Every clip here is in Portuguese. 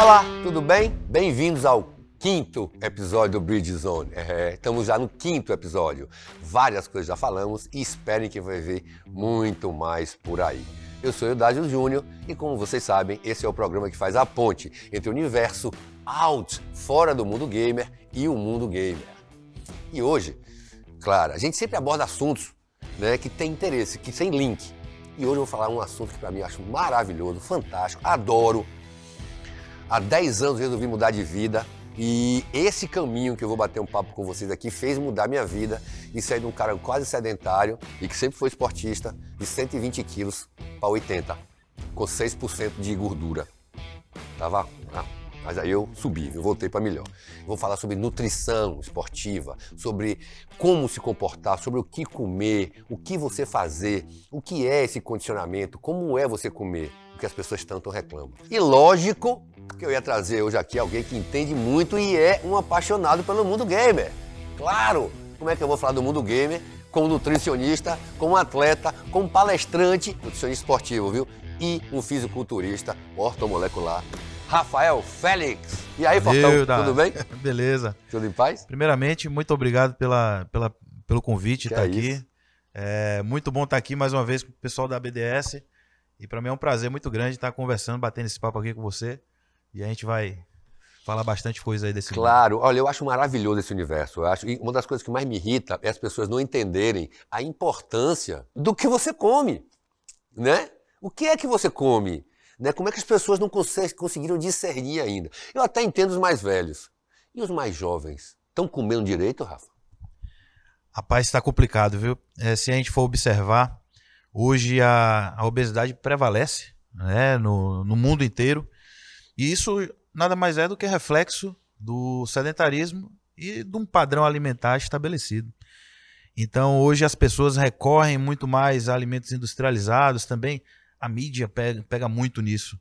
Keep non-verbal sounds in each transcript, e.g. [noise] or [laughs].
Olá, tudo bem? Bem-vindos ao quinto episódio do Bridge Zone. É, estamos já no quinto episódio. Várias coisas já falamos e esperem que vai ver muito mais por aí. Eu sou Eudádio Júnior e, como vocês sabem, esse é o programa que faz a ponte entre o universo out, fora do mundo gamer, e o mundo gamer. E hoje, claro, a gente sempre aborda assuntos né, que tem interesse, que tem link. E hoje eu vou falar um assunto que para mim eu acho maravilhoso, fantástico, adoro. Há 10 anos eu resolvi mudar de vida e esse caminho que eu vou bater um papo com vocês aqui fez mudar minha vida e sair de um cara quase sedentário e que sempre foi esportista, de 120 quilos para 80, com 6% de gordura. Tava. Ah, mas aí eu subi, eu voltei para melhor. vou falar sobre nutrição esportiva, sobre como se comportar, sobre o que comer, o que você fazer, o que é esse condicionamento, como é você comer, o que as pessoas tanto reclamam. E lógico que eu ia trazer hoje aqui alguém que entende muito e é um apaixonado pelo mundo gamer. Claro! Como é que eu vou falar do mundo gamer como nutricionista, como atleta, como palestrante, nutricionista esportivo, viu? E um fisiculturista ortomolecular Rafael Félix. E aí, Fortão, tudo bem? [laughs] Beleza. Tudo em paz? Primeiramente, muito obrigado pela, pela, pelo convite de estar é aqui. É muito bom estar aqui mais uma vez com o pessoal da BDS. E para mim é um prazer muito grande estar conversando, batendo esse papo aqui com você. E a gente vai falar bastante coisa aí desse Claro, mundo. olha, eu acho maravilhoso esse universo. Eu acho, e uma das coisas que mais me irrita é as pessoas não entenderem a importância do que você come, né? O que é que você come? Né? Como é que as pessoas não conseguiram discernir ainda? Eu até entendo os mais velhos. E os mais jovens? Estão comendo direito, Rafa? Rapaz, está complicado, viu? É, se a gente for observar, hoje a, a obesidade prevalece né, no, no mundo inteiro. E isso nada mais é do que reflexo do sedentarismo e de um padrão alimentar estabelecido. Então, hoje as pessoas recorrem muito mais a alimentos industrializados também, a mídia pega, pega muito nisso.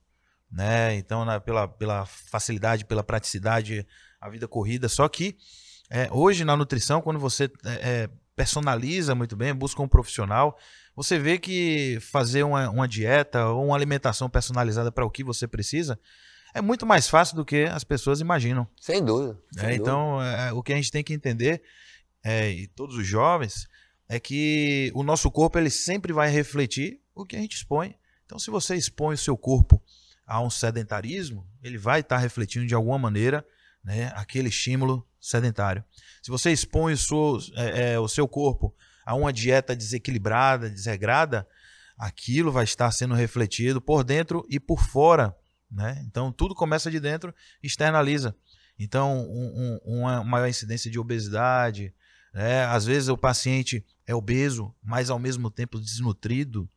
Né? Então, na, pela, pela facilidade, pela praticidade, a vida corrida. Só que é, hoje na nutrição, quando você é, é, personaliza muito bem, busca um profissional, você vê que fazer uma, uma dieta ou uma alimentação personalizada para o que você precisa é muito mais fácil do que as pessoas imaginam. Sem dúvida. É, sem então, dúvida. É, o que a gente tem que entender, é, e todos os jovens, é que o nosso corpo ele sempre vai refletir o que a gente expõe. Então, se você expõe o seu corpo a um sedentarismo, ele vai estar refletindo de alguma maneira né, aquele estímulo sedentário. Se você expõe o seu, é, é, o seu corpo a uma dieta desequilibrada, desregrada, aquilo vai estar sendo refletido por dentro e por fora. Né? Então, tudo começa de dentro e externaliza. Então, um, um, uma maior incidência de obesidade. Né? Às vezes, o paciente é obeso, mas ao mesmo tempo desnutrido.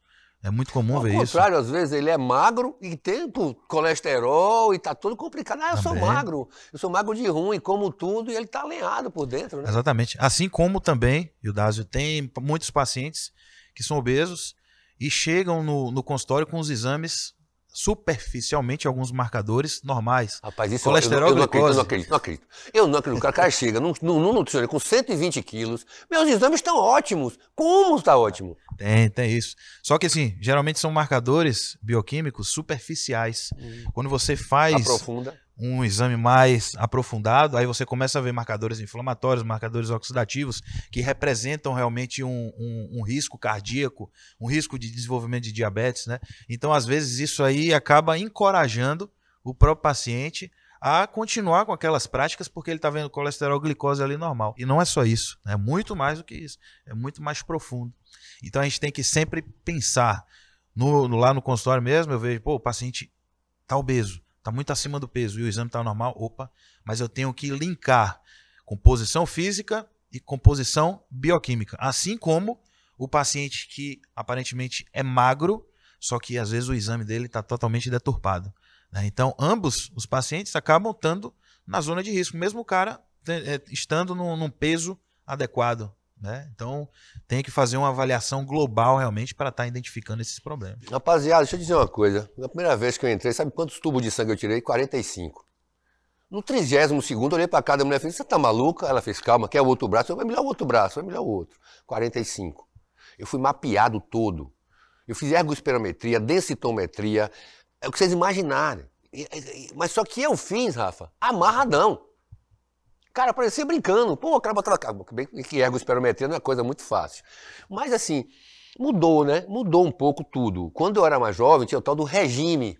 É muito comum Ao ver isso. Ao contrário, às vezes ele é magro e tem colesterol e tá tudo complicado. Ah, eu também. sou magro, eu sou magro de ruim, como tudo e ele tá alinhado por dentro, né? Exatamente. Assim como também, o Dásio, tem muitos pacientes que são obesos e chegam no, no consultório com os exames superficialmente alguns marcadores normais. Rapaz, isso Colesterol, eu, eu, não acredito, eu não acredito, não acredito. Eu não acredito. O cara chega num, num nutricionista com 120 quilos, meus exames estão ótimos. Como está ótimo? Tem, tem isso. Só que assim, geralmente são marcadores bioquímicos superficiais. Hum. Quando você faz Aprofunda um exame mais aprofundado, aí você começa a ver marcadores inflamatórios, marcadores oxidativos, que representam realmente um, um, um, risco cardíaco, um risco de desenvolvimento de diabetes. Né? Então, às vezes, isso aí acaba encorajando o próprio paciente a continuar com aquelas práticas porque ele está vendo colesterol glicose ali normal. E não é só isso, é muito mais do que isso, é muito mais profundo. Então a gente tem que sempre pensar no, no lá no consultório mesmo, eu vejo, pô, o paciente está obeso está muito acima do peso e o exame está normal, opa, mas eu tenho que linkar composição física e composição bioquímica. Assim como o paciente que aparentemente é magro, só que às vezes o exame dele está totalmente deturpado. Né? Então, ambos os pacientes acabam estando na zona de risco, mesmo o cara eh, estando num, num peso adequado. Né? Então, tem que fazer uma avaliação global realmente para estar tá identificando esses problemas. Rapaziada, deixa eu dizer uma coisa. Na primeira vez que eu entrei, sabe quantos tubos de sangue eu tirei? 45. No 32 segundo, olhei para cada mulher e falei, você tá maluca? Ela fez, calma, quer o outro braço? Eu, vai me dar o outro braço, vai me dar o outro. 45. Eu fui mapeado todo. Eu fiz ergospirometria, densitometria, é o que vocês imaginarem. Mas só que eu fiz, Rafa, amarradão. Cara, parecia brincando. Pô, o cara botava. Bem que ergo esperometria não é coisa muito fácil. Mas assim, mudou, né? Mudou um pouco tudo. Quando eu era mais jovem, tinha o tal do regime.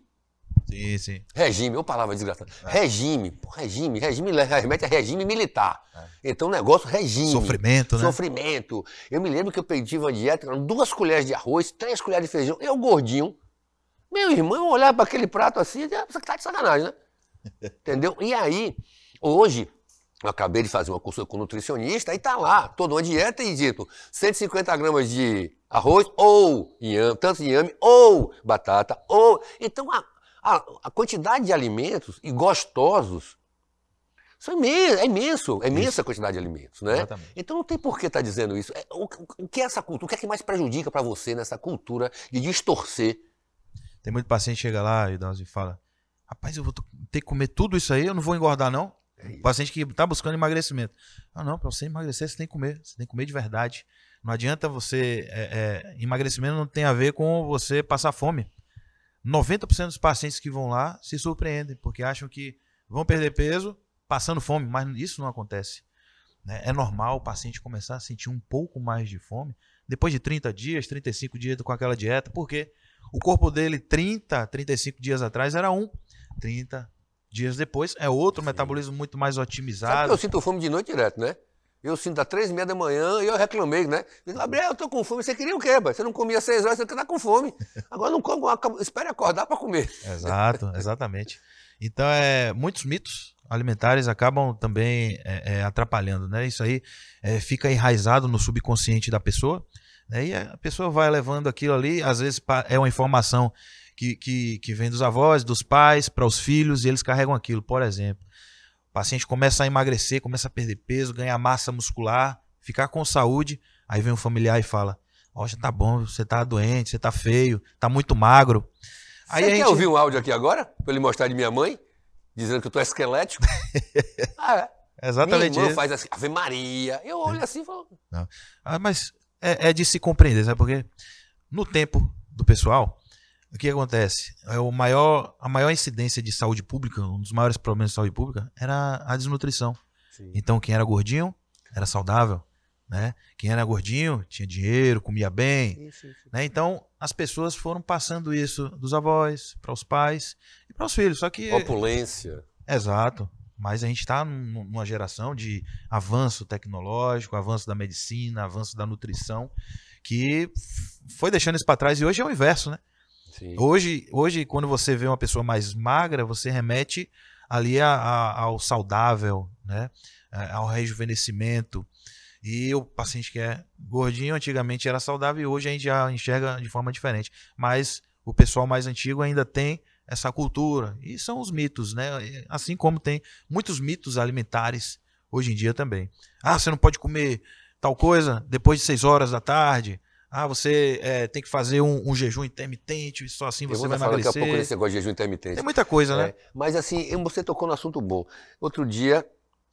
Sim, sim. Regime, eu palavra desgraçada. É. Regime, pô, regime, regime remete a regime militar. É. Então o negócio, regime. Sofrimento, né? Sofrimento. Eu me lembro que eu pedi uma dieta, duas colheres de arroz, três colheres de feijão, eu gordinho. Meu irmão olhava para aquele prato assim, você tá de sacanagem, né? [laughs] Entendeu? E aí, hoje, eu acabei de fazer uma consulta com um nutricionista e tá lá, toda uma dieta e dito 150 gramas de arroz ou inhame, tanto inhame ou batata, ou. Então a, a, a quantidade de alimentos e gostosos são imenso, é imenso, é imensa a quantidade de alimentos, né? Exatamente. Então não tem por que estar tá dizendo isso. É, o, o, que é essa cultura? O que é que mais prejudica para você nessa cultura de distorcer? Tem muito paciente que chega lá e fala: Rapaz, eu vou ter que comer tudo isso aí, eu não vou engordar, não. É paciente que está buscando emagrecimento. Ah, não, para você emagrecer, você tem que comer. Você tem que comer de verdade. Não adianta você. É, é, emagrecimento não tem a ver com você passar fome. 90% dos pacientes que vão lá se surpreendem, porque acham que vão perder peso passando fome, mas isso não acontece. Né? É normal o paciente começar a sentir um pouco mais de fome depois de 30 dias, 35 dias com aquela dieta, porque o corpo dele, 30, 35 dias atrás, era um. 30, Dias depois é outro metabolismo muito mais otimizado. Sabe que eu sinto fome de noite direto, né? Eu sinto às três e meia da manhã e eu reclamei, né? Gabriel, eu tô com fome. Você queria o quê, Você não comia seis horas, você tá com fome. Agora não come, espere acordar para comer. [laughs] Exato, exatamente. Então, é, muitos mitos alimentares acabam também é, é, atrapalhando, né? Isso aí é, fica enraizado no subconsciente da pessoa. Né? E a pessoa vai levando aquilo ali, às vezes é uma informação que, que, que vem dos avós, dos pais, para os filhos, e eles carregam aquilo. Por exemplo, o paciente começa a emagrecer, começa a perder peso, ganhar massa muscular, ficar com saúde, aí vem um familiar e fala: Ó, oh, já tá bom, você tá doente, você tá feio, tá muito magro. Aí você quer gente... ouvir um áudio aqui agora? Para ele mostrar de minha mãe? Dizendo que eu tô esquelético? [laughs] ah, é. Exatamente. Minha irmã faz assim, Ave Maria. Eu olho assim e falo. Ah, mas é, é de se compreender, sabe? Porque no tempo do pessoal, o que acontece? É o maior, a maior incidência de saúde pública, um dos maiores problemas de saúde pública, era a desnutrição. Sim. Então, quem era gordinho era saudável. Né? Quem era gordinho tinha dinheiro, comia bem. Isso, isso. Né? Então, as pessoas foram passando isso dos avós para os pais e para os filhos. Só que. Opulência. Exato. Mas a gente está numa geração de avanço tecnológico, avanço da medicina, avanço da nutrição, que foi deixando isso para trás e hoje é o inverso, né? Hoje, hoje, quando você vê uma pessoa mais magra, você remete ali a, a, ao saudável, né? ao rejuvenescimento. E o paciente que é gordinho antigamente era saudável e hoje a gente já enxerga de forma diferente. Mas o pessoal mais antigo ainda tem essa cultura. E são os mitos, né? Assim como tem muitos mitos alimentares hoje em dia também. Ah, você não pode comer tal coisa depois de 6 horas da tarde. Ah, você é, tem que fazer um, um, jejum intermitente, só assim você vai emagrecer. Daqui a pouco nesse negócio de jejum intermitente. Tem muita coisa, né? É, mas assim, você tocou no assunto bom. Outro dia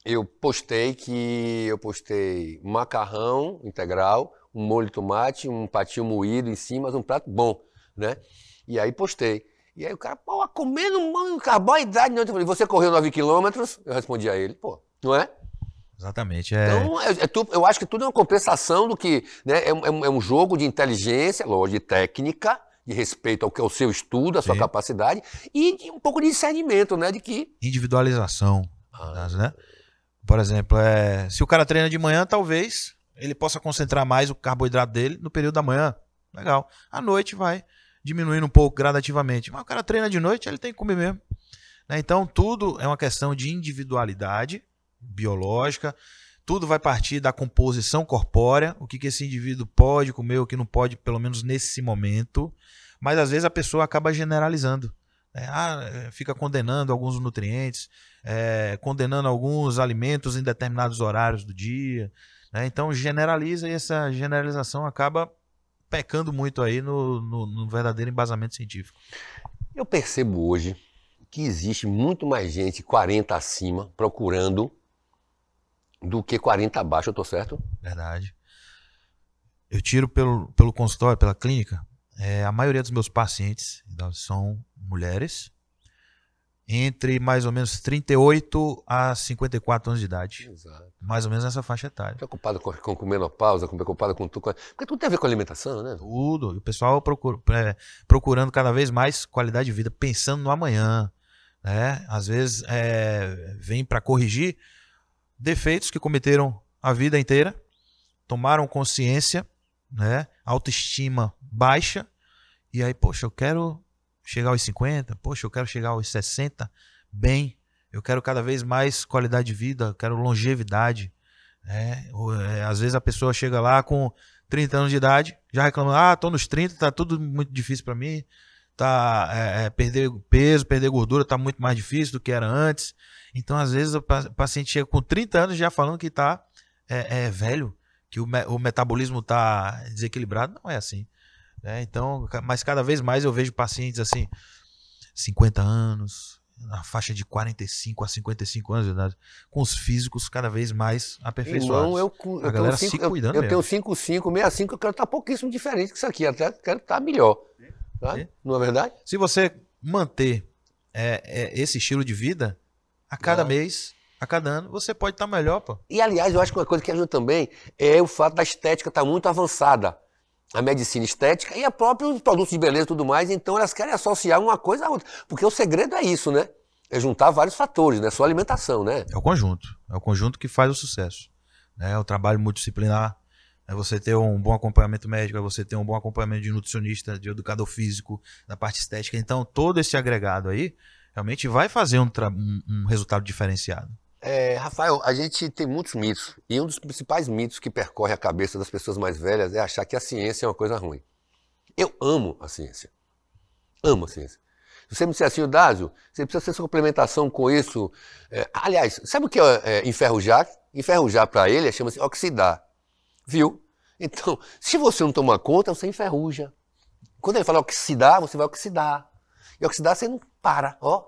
eu postei que eu postei macarrão integral, um molho de tomate, um patinho moído em cima, um prato bom, né? E aí postei. E aí o cara, pô, comendo carboidrato. Eu falei, você correu 9 quilômetros? Eu respondi a ele, pô, não é? Exatamente. É... Então, é, é tu, eu acho que tudo é uma compensação do que. Né, é, um, é um jogo de inteligência, lógico, de técnica, de respeito ao que é o seu estudo, a sua Sim. capacidade, e de um pouco de discernimento, né? De que. Individualização. Ah. Né? Por exemplo, é, se o cara treina de manhã, talvez ele possa concentrar mais o carboidrato dele no período da manhã. Legal. À noite vai diminuindo um pouco gradativamente. Mas o cara treina de noite, ele tem que comer mesmo. Né? Então, tudo é uma questão de individualidade biológica. Tudo vai partir da composição corpórea, o que, que esse indivíduo pode comer, o que não pode, pelo menos nesse momento. Mas às vezes a pessoa acaba generalizando. Né? Ah, é, fica condenando alguns nutrientes, é, condenando alguns alimentos em determinados horários do dia. Né? Então generaliza e essa generalização acaba pecando muito aí no, no, no verdadeiro embasamento científico. Eu percebo hoje que existe muito mais gente 40 acima procurando do que 40 abaixo, eu tô certo? Verdade. Eu tiro pelo, pelo consultório, pela clínica, é, a maioria dos meus pacientes são mulheres entre mais ou menos 38 a 54 anos de idade. Exato. Mais ou menos nessa faixa etária. Preocupado com, com, com menopausa, preocupado com tudo. Porque tudo tem a ver com alimentação, né? Tudo. E o pessoal procura- é, procurando cada vez mais qualidade de vida, pensando no amanhã. Né? Às vezes é, vem para corrigir defeitos que cometeram a vida inteira, tomaram consciência, né? autoestima baixa, e aí, poxa, eu quero chegar aos 50, poxa, eu quero chegar aos 60 bem, eu quero cada vez mais qualidade de vida, eu quero longevidade. né? É, às vezes a pessoa chega lá com 30 anos de idade, já reclamando, ah, tô nos 30, tá tudo muito difícil para mim, tá é, é, perder peso, perder gordura tá muito mais difícil do que era antes. Então, às vezes o pa- paciente chega com 30 anos já falando que tá é, é, velho, que o, me- o metabolismo tá desequilibrado, não é assim. né? Então, mas cada vez mais eu vejo pacientes assim, 50 anos, na faixa de 45 a 55 anos de idade, com os físicos cada vez mais aperfeiçoados. Irmão, eu, eu A galera tenho se cinco, eu- cuidando eu, mesmo. tenho 5, 5, 65, eu quero estar pouquíssimo diferente que isso aqui, até quero estar melhor. Tá? É. Não é verdade? Se você manter é, é, esse estilo de vida, a cada Ah. mês, a cada ano, você pode estar melhor, pô. E, aliás, eu acho que uma coisa que ajuda também é o fato da estética estar muito avançada. A medicina estética e a própria os produtos de beleza e tudo mais, então elas querem associar uma coisa à outra. Porque o segredo é isso, né? É juntar vários fatores, né? Só alimentação, né? É o conjunto. É o conjunto que faz o sucesso. né? É o trabalho multidisciplinar. É você ter um bom acompanhamento médico, é você ter um bom acompanhamento de nutricionista, de educador físico, da parte estética. Então, todo esse agregado aí realmente vai fazer um, um- resultado diferenciado. É, Rafael, a gente tem muitos mitos. E um dos principais mitos que percorre a cabeça das pessoas mais velhas é achar que a ciência é uma coisa ruim. Eu amo a ciência. Amo a ciência. Se você me disser assim, Dásio, você precisa ter sua complementação com isso. É, aliás, sabe o que é, é enferrujar? Enferrujar para ele chama-se oxidar. Viu? Então, se você não tomar conta, você enferruja. Quando ele fala oxidar, você vai oxidar. E oxidar você não para, ó.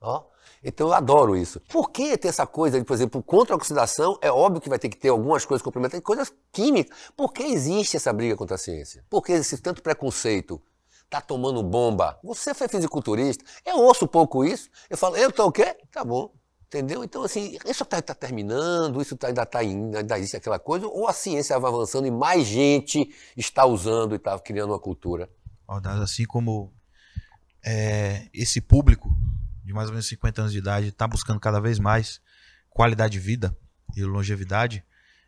Ó. Então eu adoro isso. Por que ter essa coisa, de, por exemplo, contra a oxidação? É óbvio que vai ter que ter algumas coisas complementares, coisas químicas. Por que existe essa briga contra a ciência? Por que esse tanto preconceito? Tá tomando bomba. Você foi fisiculturista. Eu ouço pouco isso. Eu falo, eu tô o quê? Tá bom. Entendeu? Então, assim, isso está terminando, isso tá, ainda, tá, indo, ainda existe aquela coisa, ou a ciência vai avançando e mais gente está usando e está criando uma cultura? Dado, Assim como é, esse público de mais ou menos 50 anos de idade está buscando cada vez mais qualidade de vida e longevidade,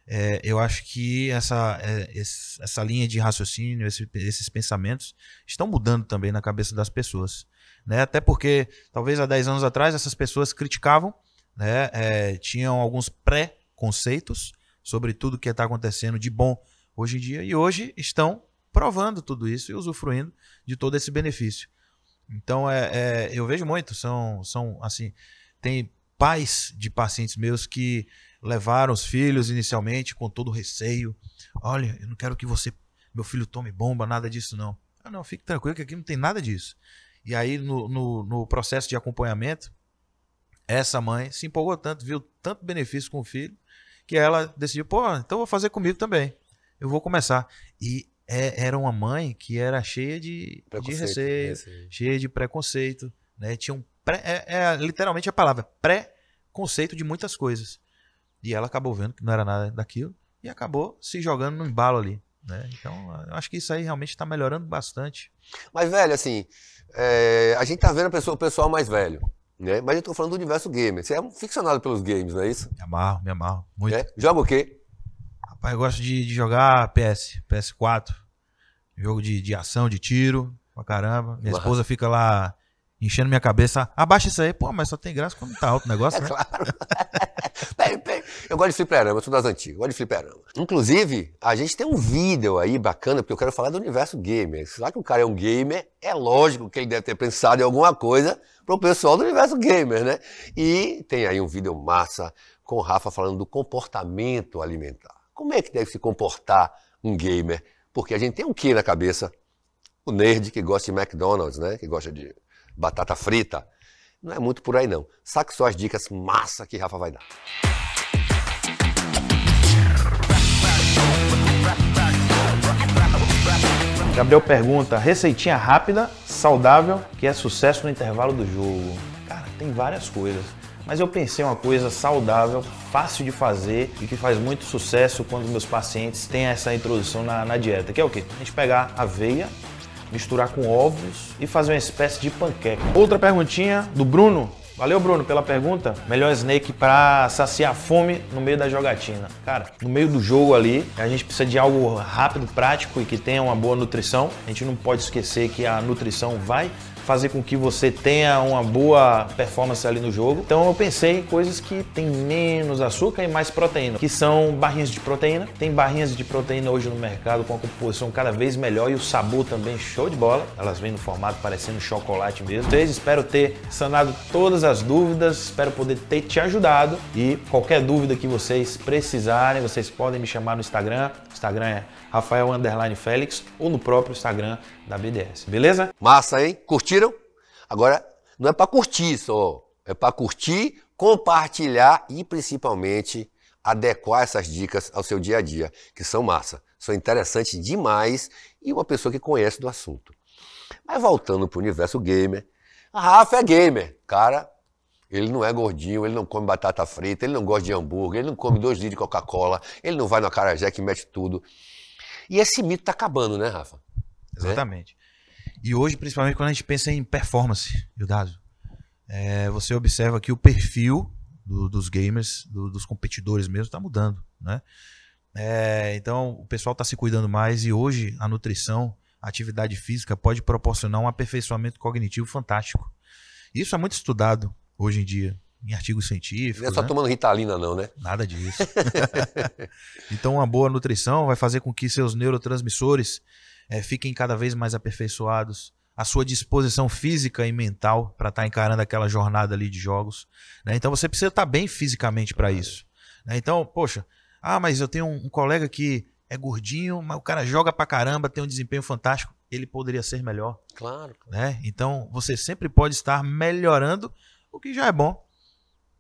é, eu acho que essa, é, essa linha de raciocínio, esse- esses pensamentos estão mudando também na cabeça das pessoas. Né? Até porque, talvez há 10 anos atrás, essas pessoas criticavam, né? é, tinham alguns pré-conceitos sobre tudo que está acontecendo de bom hoje em dia, e hoje estão provando tudo isso e usufruindo de todo esse benefício. Então, é, é, eu vejo muito, são, são assim, tem pais de pacientes meus que levaram os filhos inicialmente com todo receio. Olha, eu não quero que você, meu filho tome bomba, nada disso não. Ah, não, fique tranquilo que aqui não tem nada disso. E aí, no, no, no processo de acompanhamento, essa mãe se empolgou tanto, viu tanto benefício com o filho, que ela decidiu, pô, então vou fazer comigo também. Eu vou começar. E é- era uma mãe que era cheia de, de Preconceito, receio, receio. cheia de preconceito, né? Tinha um pré, é, é literalmente a palavra pré-conceito de muitas coisas. E ela acabou vendo que não era nada daquilo e acabou se jogando no embalo ali, né? Então, eu acho que isso aí realmente está melhorando bastante. Mas, velho, assim, é, a gente tá vendo pessoa- o pessoal mais velho, né? Mas eu tô falando do universo gamer. Você é um ficcionado pelos games, não é isso? Me amarro, me amarro muito. É? Joga o quê? Rapaz, eu gosto de, de jogar PS, PS4. Jogo de, de ação, de tiro, pra caramba. Minha Massa. esposa fica lá enchendo minha cabeça. Abaixa isso aí. Pô, mas só tem graça quando tá alto o negócio, É né? claro. [laughs] Eu gosto de fliperama, eu sou das antigas, eu gosto de fliperama. Inclusive, a gente tem um vídeo aí bacana, porque eu quero falar do universo gamer. Será que o cara é um gamer? É lógico que ele deve ter pensado em alguma coisa pro pessoal do universo gamer, né? E tem aí um vídeo massa com o Rafa falando do comportamento alimentar. Como é que deve se comportar um gamer? Porque a gente tem um que na cabeça? O nerd que gosta de McDonald's, né? Que gosta de batata frita. Não é muito por aí, não. Saque só as dicas massa que Rafa vai dar. Gabriel pergunta: receitinha rápida, saudável, que é sucesso no intervalo do jogo. Cara, Tem várias coisas. Mas eu pensei uma coisa saudável, fácil de fazer e que faz muito sucesso quando meus pacientes têm essa introdução na, na dieta, que é o quê? A gente pegar aveia, misturar com ovos e fazer uma espécie de panqueca. Outra perguntinha do Bruno. Valeu, Bruno, pela pergunta. Melhor snake para saciar a fome no meio da jogatina. Cara, no meio do jogo ali, a gente precisa de algo rápido, prático e que tenha uma boa nutrição. A gente não pode esquecer que a nutrição vai fazer com que você tenha uma boa performance ali no jogo. Então eu pensei em coisas que tem menos açúcar e mais proteína, que são barrinhas de proteína. Tem barrinhas de proteína hoje no mercado com a composição cada vez melhor e o sabor também show de bola. Elas vêm no formato parecendo chocolate mesmo. Vocês espero ter sanado todas as dúvidas, espero poder ter te ajudado e qualquer dúvida que vocês precisarem, vocês podem me chamar no Instagram. Instagram é Rafael Félix ou no próprio Instagram da BDS, beleza? Massa, hein? Curtiram? Agora, não é para curtir só, é para curtir, compartilhar e principalmente adequar essas dicas ao seu dia a dia, que são massa, são interessantes demais e uma pessoa que conhece do assunto. Mas voltando para o universo gamer, a Rafa é gamer, cara. Ele não é gordinho, ele não come batata frita, ele não gosta de hambúrguer, ele não come dois litros de Coca-Cola, ele não vai no acarajé que mete tudo. E esse mito está acabando, né, Rafa? Exatamente. E hoje, principalmente quando a gente pensa em performance, Eudado, é, você observa que o perfil do, dos gamers, do, dos competidores mesmo, está mudando, né? É, então, o pessoal está se cuidando mais e hoje a nutrição, a atividade física pode proporcionar um aperfeiçoamento cognitivo fantástico. Isso é muito estudado hoje em dia em artigos científicos. Não é só né? tomando ritalina, não, né? Nada disso. [laughs] então, uma boa nutrição vai fazer com que seus neurotransmissores é, fiquem cada vez mais aperfeiçoados, a sua disposição física e mental para estar tá encarando aquela jornada ali de jogos. Né? Então, você precisa estar tá bem fisicamente para isso. Né? Então, poxa, ah, mas eu tenho um, um colega que é gordinho, mas o cara joga pra caramba, tem um desempenho fantástico. Ele poderia ser melhor. Claro. Né? Então, você sempre pode estar melhorando o que já é bom.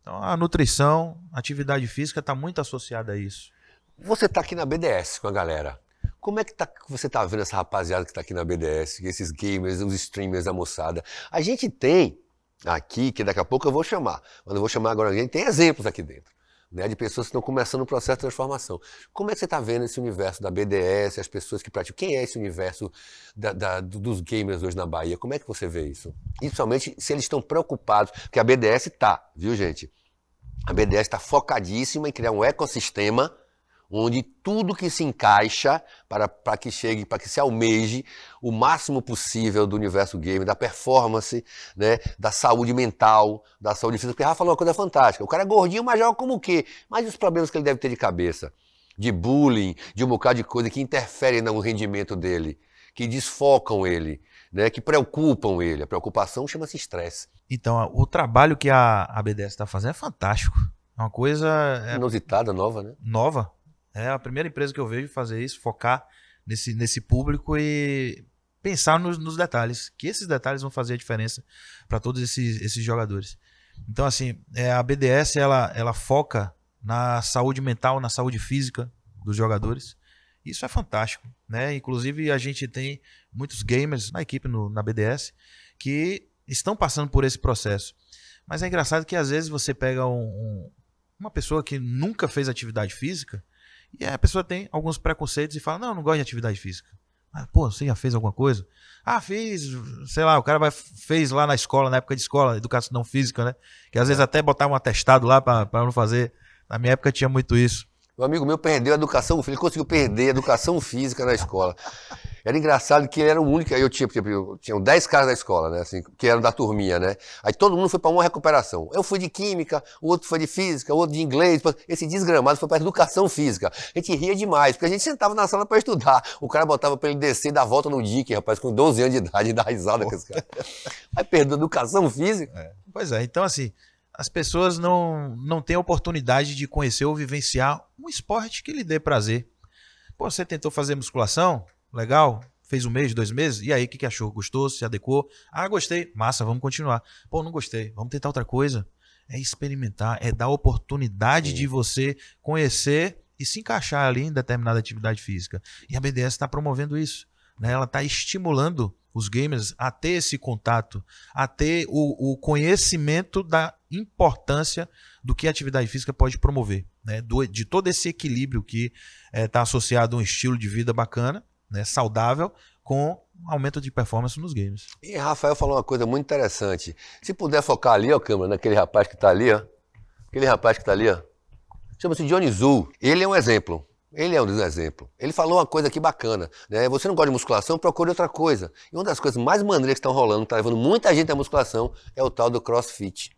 Então, a nutrição, a atividade física está muito associada a isso. Você está aqui na BDS com a galera. Como é que tá, você está vendo essa rapaziada que está aqui na BDS, esses gamers, os streamers da moçada? A gente tem aqui, que daqui a pouco eu vou chamar, mas eu vou chamar agora alguém, tem exemplos aqui dentro. Né, de pessoas que estão começando o processo de transformação. Como é que você está vendo esse universo da BDS, as pessoas que praticam? Quem é esse universo da, da, dos gamers hoje na Bahia? Como é que você vê isso? Principalmente se eles estão preocupados, porque a BDS está, viu gente? A BDS está focadíssima em criar um ecossistema onde tudo que se encaixa para, para que chegue, para que se almeje o máximo possível do universo game, da performance, né, da saúde mental, da saúde física. Porque Rafa falou uma coisa fantástica. O cara é gordinho, mas joga como o quê? Mas os problemas que ele deve ter de cabeça, de bullying, de um bocado de coisa que interferem no rendimento dele, que desfocam ele, né, que preocupam ele. A preocupação chama-se estresse. Então, o trabalho que a, BDS está fazendo é fantástico. É uma coisa. É, Inusitada, nova, né? Nova. É a primeira empresa que eu vejo fazer isso, focar nesse, nesse público e pensar nos, nos detalhes. Que esses detalhes vão fazer a diferença para todos esses, esses jogadores. Então, assim, é, a BDS ela, ela foca na saúde mental, na saúde física dos jogadores. Isso é fantástico, né? Inclusive a gente tem muitos gamers na equipe no, na BDS que estão passando por esse processo. Mas é engraçado que às vezes você pega um, um, uma pessoa que nunca fez atividade física e a pessoa tem alguns preconceitos e fala: Não, eu não gosto de atividade física. Ah, pô, você já fez alguma coisa? Ah, fiz, sei lá, o cara vai, fez lá na escola, na época de escola, educação física, né? Que às vezes até botava um atestado lá para não fazer. Na minha época tinha muito isso. Um amigo meu perdeu a educação, ele conseguiu perder a educação física na escola. Era engraçado que ele era o único, aí eu tinha, tipo, eu tinha 10 caras da escola, né, assim, que eram da turminha, né? Aí todo mundo foi para uma recuperação. Eu fui de química, o outro foi de física, o outro de inglês, esse desgramado foi para educação física. A gente ria demais, porque a gente sentava na sala para estudar. O cara botava para ele descer e dar volta no dique, rapaz, com 12 anos de idade, e dar risada com esse cara. [laughs] Aí perdeu educação física. É. Pois é, então assim, as pessoas não, não têm oportunidade de conhecer ou vivenciar um esporte que lhe dê prazer. Pô, você tentou fazer musculação? Legal. Fez um mês, dois meses? E aí, o que, que achou? Gostou? Se adequou? Ah, gostei. Massa, vamos continuar. Pô, não gostei. Vamos tentar outra coisa. É experimentar, é dar oportunidade Sim. de você conhecer e se encaixar ali em determinada atividade física. E a BDS está promovendo isso. Né? Ela está estimulando os gamers a ter esse contato, a ter o, o conhecimento da importância do que a atividade física pode promover, né? Do, de todo esse equilíbrio que está associado a um estilo de vida bacana, né? saudável, com aumento de performance nos games. E Rafael falou uma coisa muito interessante. Se puder focar ali, ó, câmera, naquele rapaz que está ali, ó. Aquele rapaz que está ali, ó. Chama-se Johnny Zul. Ele é um exemplo. Ele é um exemplo. Ele falou uma coisa aqui bacana. Né? Você não gosta de musculação, procure outra coisa. E uma das coisas mais maneiras que estão rolando, que está levando muita gente à musculação, é o tal do crossfit.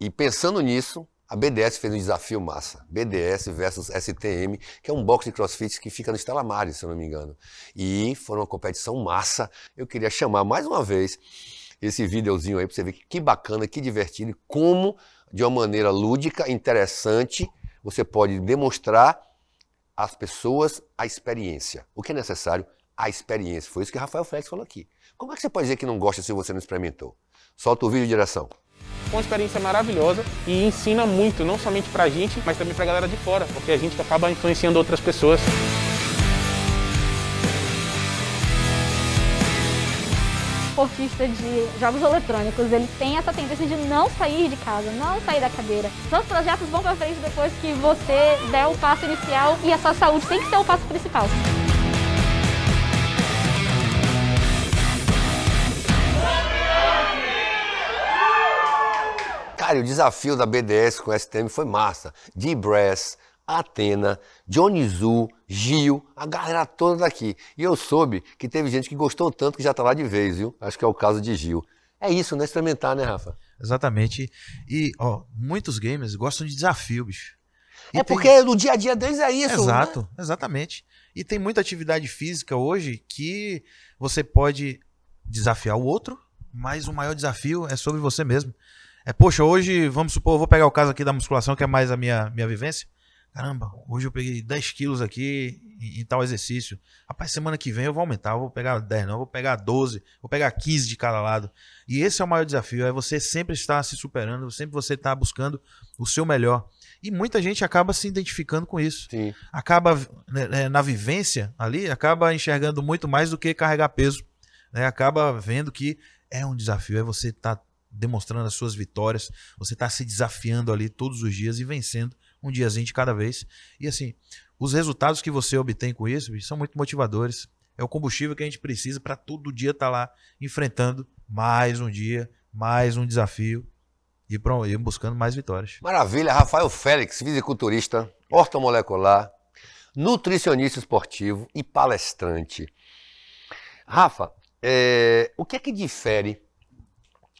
E pensando nisso, a BDS fez um desafio massa. BDS versus STM, que é um boxe de crossfit que fica no Estela Maris, se eu não me engano. E foi uma competição massa. Eu queria chamar mais uma vez esse videozinho aí para você ver que bacana, que divertido e como, de uma maneira lúdica, interessante, você pode demonstrar às pessoas a experiência. O que é necessário? A experiência. Foi isso que Rafael Flex falou aqui. Como é que você pode dizer que não gosta se você não experimentou? Solta o vídeo de direção. Uma experiência maravilhosa e ensina muito, não somente pra gente, mas também pra galera de fora, porque a gente acaba influenciando outras pessoas. Esportista de jogos eletrônicos, ele tem essa tendência de não sair de casa, não sair da cadeira. Seus projetos vão pra frente depois que você der o passo inicial e a sua saúde tem que ser o passo principal. Cara, o desafio da BDS com o STM foi massa. D-Brass, Atena, Johnny Zu, Gil, a galera toda daqui. E eu soube que teve gente que gostou tanto que já tá lá de vez, viu? Acho que é o caso de Gil. É isso, né? Experimentar, né, Rafa? Exatamente. E, ó, muitos gamers gostam de desafio, bicho. E é tem... porque no dia a dia deles é isso, Exato, né? exatamente. E tem muita atividade física hoje que você pode desafiar o outro, mas o maior desafio é sobre você mesmo. É, poxa, hoje, vamos supor, eu vou pegar o caso aqui da musculação, que é mais a minha, minha vivência. Caramba, hoje eu peguei 10 quilos aqui em, em, tal exercício. Rapaz, semana que vem eu vou aumentar, eu vou pegar 10, não, eu vou pegar 12, vou pegar 15 de cada lado. E esse é o maior desafio, é você sempre estar se superando, sempre você estar buscando o seu melhor. E muita gente acaba se identificando com isso. Sim. Acaba, né, né na vivência ali, acaba enxergando muito mais do que carregar peso. Né? Acaba vendo que é um desafio, é você estar tá demonstrando as suas vitórias, você está se desafiando ali todos os dias e vencendo um diazinho de cada vez. E assim, os resultados que você obtém com isso são muito motivadores. É o combustível que a gente precisa para todo dia estar tá lá enfrentando mais um dia, mais um desafio e ir buscando mais vitórias. Maravilha, Rafael Félix, fisiculturista, ortomolecular, nutricionista esportivo e palestrante. Rafa, é, o que é que difere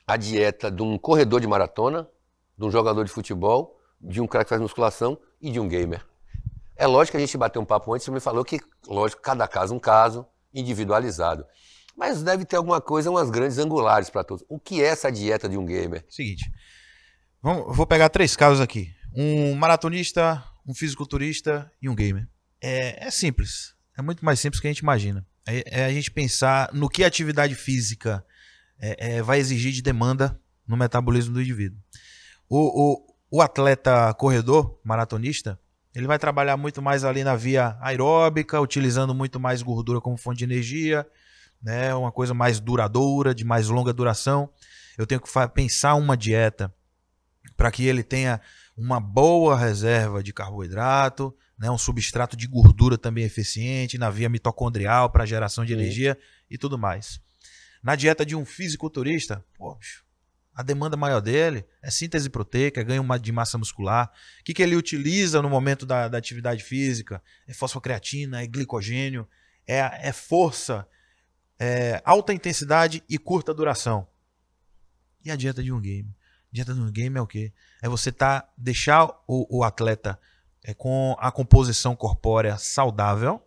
a dieta de um corredor de maratona, de um jogador de futebol de um cara que faz musculação e de um gamer. É lógico que a gente bateu um papo antes, você me falou que, lógico, cada caso é um caso, individualizado. Mas deve ter alguma coisa, umas grandes angulares para todos. O que é essa dieta de um gamer? Seguinte, vamos, vou pegar três casos aqui. Um maratonista, um fisiculturista e um gamer. É, é simples. É muito mais simples do que a gente imagina. É, é a gente pensar no que a atividade física é, é, vai exigir de demanda no metabolismo do indivíduo. O, o, o atleta corredor, maratonista, ele vai trabalhar muito mais ali na via aeróbica, utilizando muito mais gordura como fonte de energia, né? Uma coisa mais duradoura, de mais longa duração. Eu tenho que pensar uma dieta para que ele tenha uma boa reserva de carboidrato, né? um substrato de gordura também eficiente na via mitocondrial para geração de energia e tudo mais. Na dieta de um fisiculturista, pô, a demanda maior dele é síntese proteica, é ganho de massa muscular. O que, que ele utiliza no momento da, da atividade física? É fosfocreatina, é glicogênio, é, é força, é alta intensidade e curta duração. E a dieta de um game? A dieta de um game é o quê? É você tá, deixar o, o atleta é, com a composição corpórea saudável.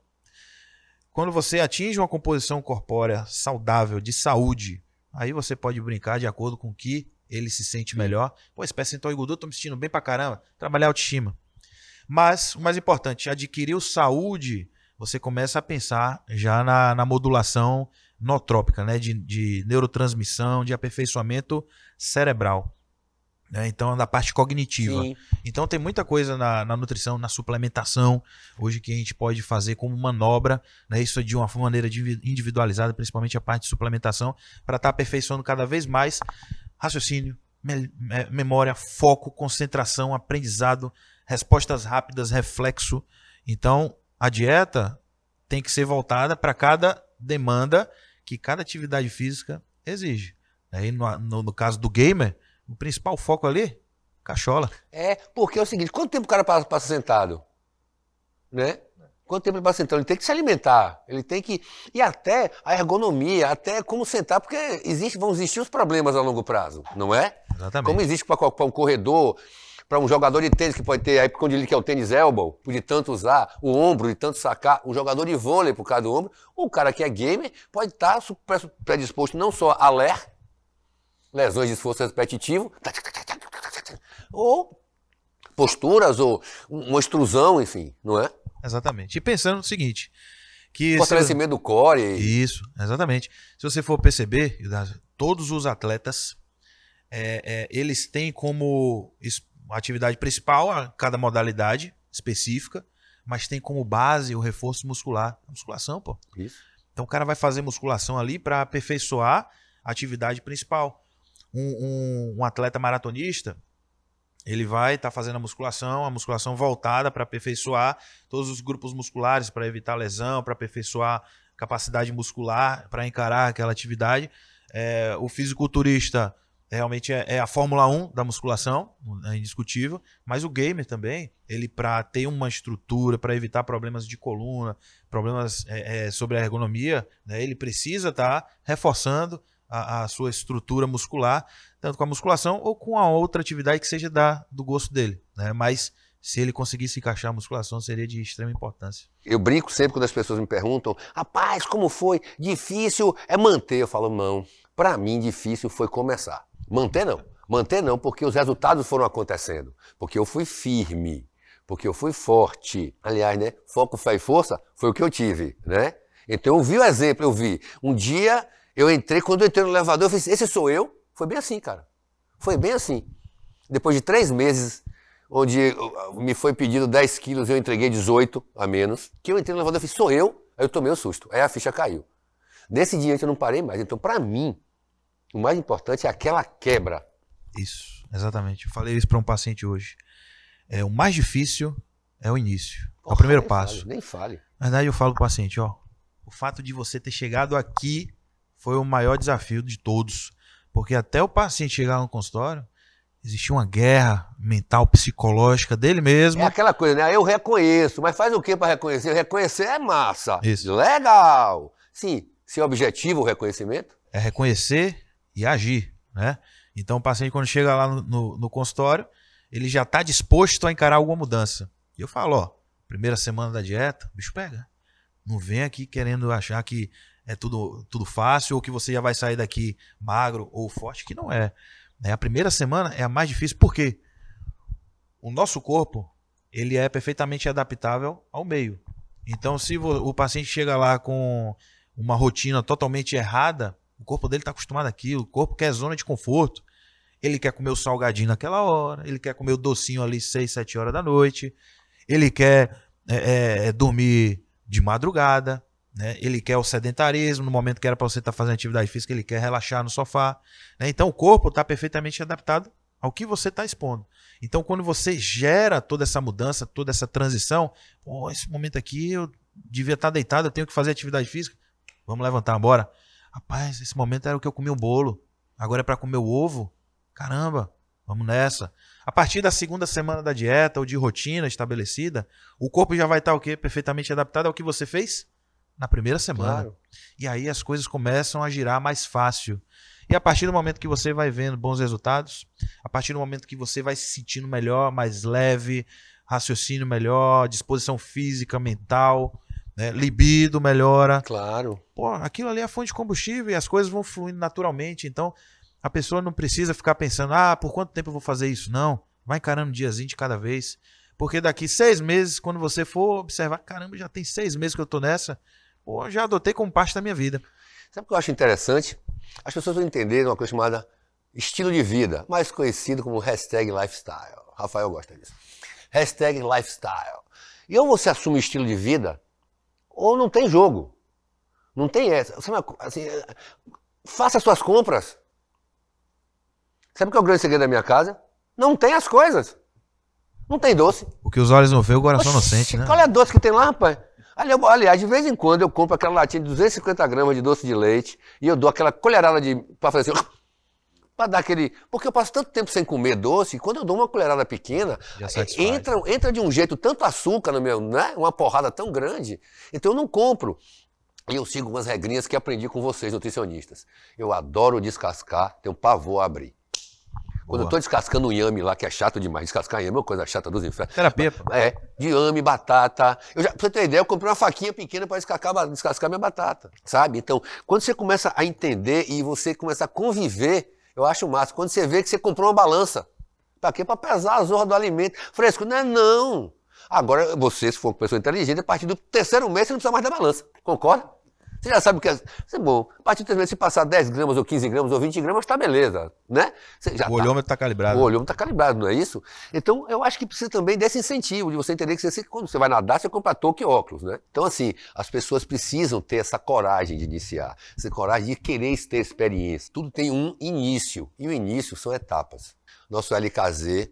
Quando você atinge uma composição corpórea saudável, de saúde, Aí você pode brincar de acordo com o que ele se sente melhor. Pô, esse percentual de gordura, tô me sentindo bem pra caramba. Trabalhar autoestima. Mas, o mais importante, adquirir saúde, você começa a pensar já na, na modulação notrópica, né? De, de neurotransmissão, de aperfeiçoamento cerebral. Né? Então, da parte cognitiva. Sim. Então tem muita coisa na, na nutrição, na suplementação, hoje que a gente pode fazer como manobra, né? Isso de uma maneira divi- individualizada, principalmente a parte de suplementação, para estar aperfeiçoando cada vez mais raciocínio, me- me- memória, foco, concentração, aprendizado, respostas rápidas, reflexo. Então, a dieta tem que ser voltada para cada demanda que cada atividade física exige. Aí, no, no- no caso do gamer, o principal foco ali, cachola. É, porque é o seguinte, quanto tempo o cara passa, passa sentado? Né? Quanto tempo ele passa sentado? Ele tem que se alimentar, ele tem que... E até a ergonomia, até como sentar, porque existe, vão existir os problemas a longo prazo, não é? Exatamente. Como existe para um corredor, para um jogador de tênis que pode ter, aí quando ele que é o tênis elbow, de tanto usar, o ombro, de tanto sacar, um jogador de vôlei por causa do ombro, o cara que é gamer pode estar super- predisposto não só a ler, lesões de esforço repetitivo, ou posturas, ou uma extrusão, enfim, não é? Exatamente. E pensando no seguinte, que se- Fortalecimento do core. isso, exatamente. Se você for perceber, todos os atletas, é, é, eles têm como atividade principal a cada modalidade específica, mas tem como base o reforço muscular, musculação, pô. Isso. Então o cara vai fazer musculação ali para aperfeiçoar a atividade principal. Um, um- um atleta maratonista, ele vai estar fazendo a musculação, a musculação voltada para aperfeiçoar todos os grupos musculares, para evitar lesão, para aperfeiçoar capacidade muscular, para encarar aquela atividade. É, o fisiculturista realmente é, é a Fórmula 1 da musculação, é indiscutível, mas o gamer também, ele para ter uma estrutura, para evitar problemas de coluna, problemas é, é, sobre a ergonomia, né, ele precisa estar reforçando a, a sua estrutura muscular, tanto com a musculação ou com a outra atividade que seja da, do gosto dele. Né? Mas se ele conseguisse encaixar a musculação, seria de extrema importância. Eu brinco sempre quando as pessoas me perguntam, rapaz, como foi? Difícil é manter. Eu falo, não. Para mim, difícil foi começar. Manter não. Manter não, porque os resultados foram acontecendo. Porque eu fui firme. Porque eu fui forte. Aliás, né? Foco, fé e força foi o que eu tive, né? Então eu vi o exemplo, eu vi. Um dia eu entrei, quando eu entrei no elevador, eu falei, esse sou eu? Foi bem assim, cara. Foi bem assim. Depois de três meses, onde uh, me foi pedido 10 quilos, eu entreguei 18 a menos, que eu entrei no elevador e falei, sou eu? Aí eu tomei um susto. Aí a ficha caiu. Nesse dia eu não parei mais. Então, para mim, o mais importante é aquela quebra. Isso, exatamente. Eu falei isso para um paciente hoje. É, o mais difícil é o início. é o Porra, primeiro nem passo. Fale, nem fale. Na verdade, eu falo pro paciente, ó, o fato de você ter chegado aqui foi o maior desafio de todos. Porque até o paciente chegar no consultório, existia uma guerra mental, psicológica dele mesmo. É aquela coisa, né? Eu reconheço, mas faz o que para reconhecer? Reconhecer é massa. Isso. Legal. Sim, se é objetivo o reconhecimento, É reconhecer e agir, né? Então o paciente, quando chega lá no, no- no consultório, ele já está disposto a encarar alguma mudança. E eu falo, ó, primeira semana da dieta, bicho pega. Não vem aqui querendo achar que é tudo, tudo fácil ou que você já vai sair daqui magro ou forte, que não é. Né? A primeira semana é a mais difícil, por quê? O nosso corpo, ele é perfeitamente adaptável ao meio. Então, se o paciente chega lá com uma rotina totalmente errada, o corpo dele está acostumado àquilo, o corpo quer zona de conforto. Ele quer comer o salgadinho naquela hora, ele quer comer o docinho ali 6, 7 horas da noite, ele quer é, é, é, dormir de madrugada, né? ele quer o sedentarismo, no momento que era para você estar fazendo atividade física, ele quer relaxar no sofá. né? Então o corpo está perfeitamente adaptado ao que você está expondo. Então quando você gera toda essa mudança, toda essa transição, pô, esse momento aqui eu devia estar deitado, eu tenho que fazer atividade física, vamos levantar, bora. Rapaz, esse momento era o que eu comi o bolo, agora é para comer o ovo. Caramba, vamos nessa. A partir da segunda semana da dieta ou de rotina estabelecida, o corpo já vai estar o quê? Perfeitamente adaptado ao que você fez na primeira semana. claro. E aí as coisas começam a girar mais fácil. E a partir do momento que você vai vendo bons resultados, a partir do momento que você vai se sentindo melhor, mais leve, raciocínio melhor, disposição física, mental, né? libido melhora, Claro. pô, aquilo ali é a fonte de combustível e as coisas vão fluindo naturalmente. Então, a pessoa não precisa ficar pensando, ah, por quanto tempo eu vou fazer isso? Não. Vai encarando um diazinho de cada vez. Porque daqui seis meses, quando você for observar, caramba, já tem seis meses que eu tô nessa, pô, já adotei como parte da minha vida. Sabe o que eu acho interessante? As pessoas vão entender uma coisa chamada estilo de vida, mais conhecido como hashtag lifestyle. Rafael gosta disso. Hashtag lifestyle. E ou você assume estilo de vida, ou não tem jogo. Não tem essa. Assim, faça suas compras. Sabe o que é o grande segredo da minha casa? Não tem as coisas. Não tem doce. O que os olhos não veem, o coração não sente, né? Qual é a doce que tem lá, rapaz? Aliás, de vez em quando eu compro aquela latinha de 250 gramas de doce de leite e eu dou aquela colherada de. para fazer assim. [coughs] para dar aquele. Porque eu passo tanto tempo sem comer doce, e quando eu dou uma colherada pequena, entra, entra de um jeito tanto açúcar no meu, né? Uma porrada tão grande. Então eu não compro. E eu sigo umas regrinhas que aprendi com vocês, nutricionistas. Eu adoro descascar, tenho pavor a abrir. Quando Boa. eu tô descascando um inhame lá, que é chato demais, descascar inhame é uma coisa chata dos infernos. Terapia. É, de inhame, batata. Eu já, pra você ter ideia, eu comprei uma faquinha pequena para descascar, descascar minha batata, sabe? Então, quando você começa a entender e você começa a conviver, eu acho massa. Quando você vê que você comprou uma balança, para quê? Para pesar a zorra do alimento. Fresco, não é não. Agora, você, se for uma pessoa inteligente, a partir do terceiro mês você não precisa mais da balança. Concorda? Você já sabe o que é. Isso é bom. A partir do se passar 10 gramas, ou 15 gramas, ou 20 gramas, está beleza. Né? o tá. olhômetro está calibrado. O olhômetro está calibrado, não é isso? Então, eu acho que precisa também desse incentivo, de você entender que você, quando você vai nadar, você compra touca e óculos. Né? Então, assim, as pessoas precisam ter essa coragem de iniciar, essa coragem de querer ter experiência. Tudo tem um início, e o início são etapas. Nosso LKZ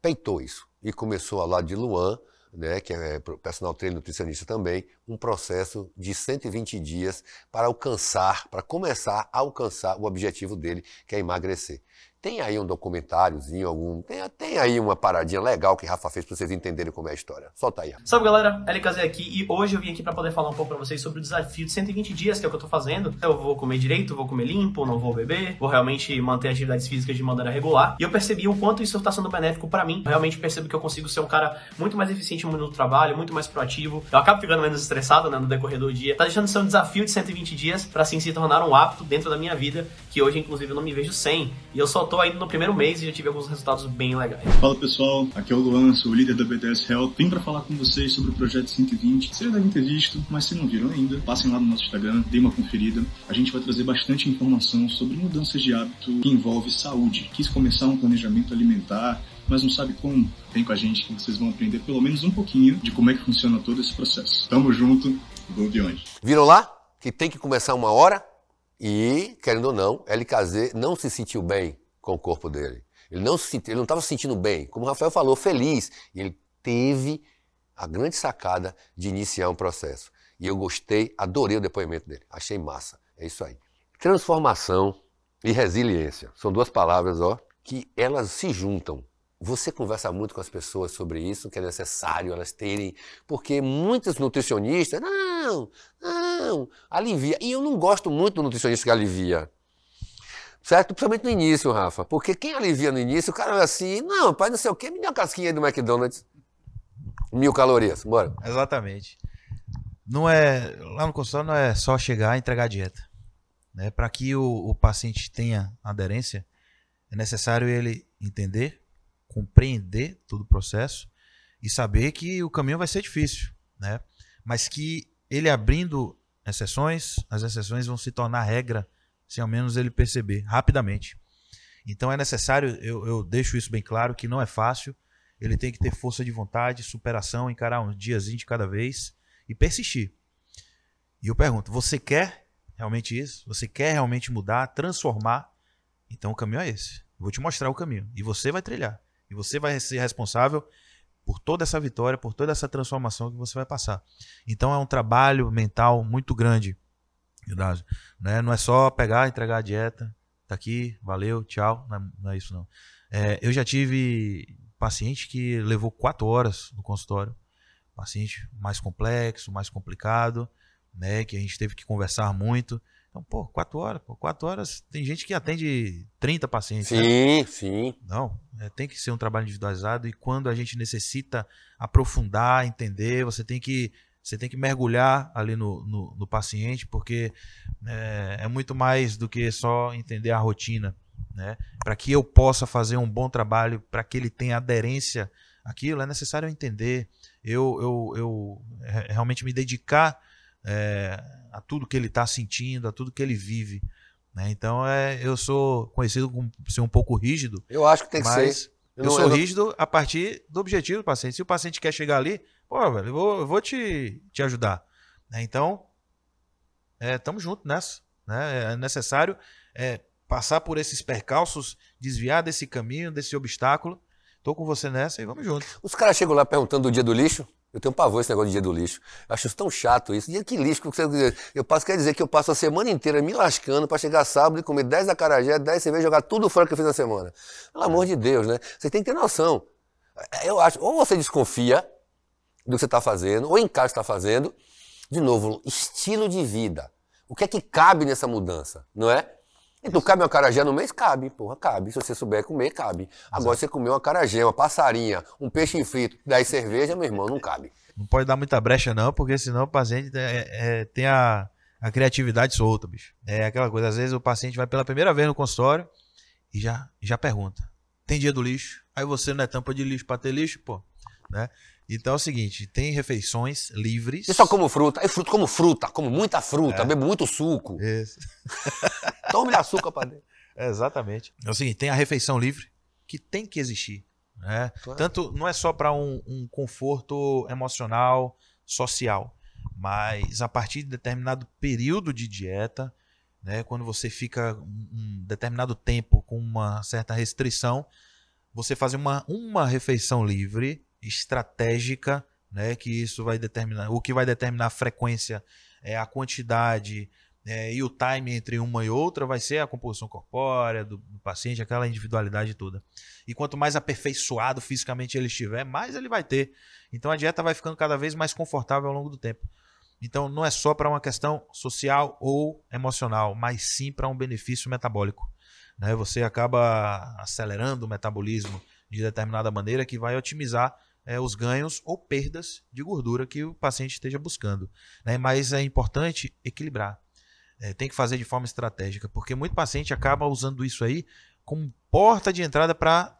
peitou isso e começou ao lado de Luan né, que é personal trainer nutricionista também, um processo de 120 dias para alcançar, para começar a alcançar o objetivo dele, que é emagrecer. Tem aí um documentáriozinho, algum. Tem, tem aí uma paradinha legal que Rafa fez para vocês entenderem como é a história. Solta aí. Salve galera, LKZ aqui e hoje eu vim aqui para poder falar um pouco para vocês sobre o desafio de 120 dias que é o que eu tô fazendo. Eu vou comer direito, vou comer limpo, não vou beber, vou realmente manter atividades físicas de maneira regular. E eu percebi o quanto isso está sendo benéfico para mim. Eu realmente percebo que eu consigo ser um cara muito mais eficiente no trabalho, muito mais proativo. Eu acabo ficando menos estressado né, no decorrer do dia. Tá deixando de ser um desafio de 120 dias para assim se tornar um hábito dentro da minha vida, que hoje inclusive eu não me vejo sem. E eu só tô ainda no primeiro mês e já tive alguns resultados bem legais. Fala pessoal, aqui é o Luan, sou o líder da BTS Health. Vim para falar com vocês sobre o projeto 120. Vocês devem ter visto, mas se não viram ainda, passem lá no nosso Instagram, deem uma conferida. A gente vai trazer bastante informação sobre mudanças de hábito que envolve saúde. Quis começar um planejamento alimentar, mas não sabe como. Vem com a gente que vocês vão aprender pelo menos um pouquinho de como é que funciona todo esse processo. Tamo junto, vou de onde? Viram lá? Que tem que começar uma hora e, querendo ou não, LKZ não se sentiu bem com o corpo dele. Ele não estava se sentindo bem, como o Rafael falou, feliz. E ele teve a grande sacada de iniciar um processo. E eu gostei, adorei o depoimento dele. Achei massa. É isso aí. Transformação e resiliência são duas palavras, ó, que elas se juntam. Você conversa muito com as pessoas sobre isso, que é necessário elas terem, porque muitos nutricionistas, não, não, alivia. E eu não gosto muito do nutricionista que alivia. Certo? Principalmente no início, Rafa. Porque quem alivia no início, o cara é assim, não, pai, não sei o quê, me dá uma casquinha aí do McDonald's. Mil calorias, bora. Exatamente. Não é, lá no consultório não é só chegar e entregar a dieta. Né? Para que o, o paciente tenha aderência, é necessário ele entender, compreender todo o processo e saber que o caminho vai ser difícil, né? Mas que ele abrindo exceções, as exceções vão se tornar regra sem ao menos ele perceber rapidamente. Então é necessário, eu, eu deixo isso bem claro, que não é fácil. Ele tem que ter força de vontade, superação, encarar um diazinho de cada vez e persistir. E eu pergunto: você quer realmente isso? Você quer realmente mudar, transformar? Então o caminho é esse. Eu vou te mostrar o caminho e você vai trilhar. E você vai ser responsável por toda essa vitória, por toda essa transformação que você vai passar. Então é um trabalho mental muito grande né? Não é só pegar, entregar a dieta, tá aqui, valeu, tchau. Não é, não é isso não. É, eu já tive paciente que levou quatro horas no consultório, paciente mais complexo, mais complicado, né? Que a gente teve que conversar muito. Então, pô, quatro horas, pô, quatro horas, tem gente que atende 30 pacientes. Né? Sim, né? sim. Não, é, tem que ser um trabalho individualizado e quando a gente necessita aprofundar, entender, você tem que você tem que mergulhar ali no, no, no paciente, porque é, é, muito mais do que só entender a rotina. Né? Para que eu possa fazer um bom trabalho, para que ele tenha aderência àquilo, é necessário entender, eu, eu, eu realmente me dedicar é, a tudo que ele está sentindo, a tudo que ele vive. Né? Então é, eu sou conhecido como ser um pouco rígido, Eu acho que tem que ser. eu, não- sou eu não- rígido a partir do objetivo do paciente. Se o paciente quer chegar ali, pô, velho, eu vou, eu vou te, te ajudar. Né? Então, é, tamo junto nessa. Né? É necessário é, passar por esses percalços, desviar desse caminho, desse obstáculo. Tô com você nessa e vamos junto. Os caras chegam lá perguntando do dia do lixo. Eu tenho pavor esse negócio de dia do lixo. Acho tão chato isso. Dia que lixo? Eu passo, quer dizer que eu passo a semana inteira me lascando pra chegar sábado e comer 10 acarajé, 10 cerveja, jogar tudo fora que eu fiz na semana. Pelo amor de Deus, né? Você tem que ter noção. Eu acho, ou você desconfia do que você está fazendo, ou em casa está fazendo. De novo, estilo de vida. O que é que cabe nessa mudança, não é? Então, cabe um acarajé no mês? Cabe, porra, cabe. Se você souber comer, cabe. Agora, você comer um acarajé, uma passarinha, um peixe frito, 10 cerveja, meu irmão, não cabe. Não pode dar muita brecha, não, porque senão o paciente é- é- tem a, a criatividade solta, bicho. É aquela coisa, às vezes o paciente vai pela primeira vez no consultório e já, já pergunta: tem dia do lixo? Aí você não é tampa de lixo pra ter lixo, pô. Né? Então é o seguinte: tem refeições livres. E só como fruta? É fruta, como fruta, como muita fruta, bebo muito suco. Isso. [laughs] Tome açúcar pra dentro. É, exatamente. É o seguinte, tem a refeição livre que tem que existir. Né? Claro. Tanto não é só para um, um conforto emocional, social, mas a partir de determinado período de dieta, né, quando você fica um, um determinado tempo com uma certa restrição, você fazer uma, uma refeição livre, estratégica, né, que isso vai determinar, o que vai determinar a frequência é a quantidade é, e o time entre uma e outra vai ser a composição corpórea do, do paciente, aquela individualidade toda. E quanto mais aperfeiçoado fisicamente ele estiver, mais ele vai ter. Então a dieta vai ficando cada vez mais confortável ao longo do tempo. Então não é só para uma questão social ou emocional, mas sim para um benefício metabólico. Né? Você acaba acelerando o metabolismo de determinada maneira que vai otimizar é, os ganhos ou perdas de gordura que o paciente esteja buscando. Né? Mas é importante equilibrar. É, tem que fazer de forma estratégica, porque muito paciente acaba usando isso aí como porta de entrada para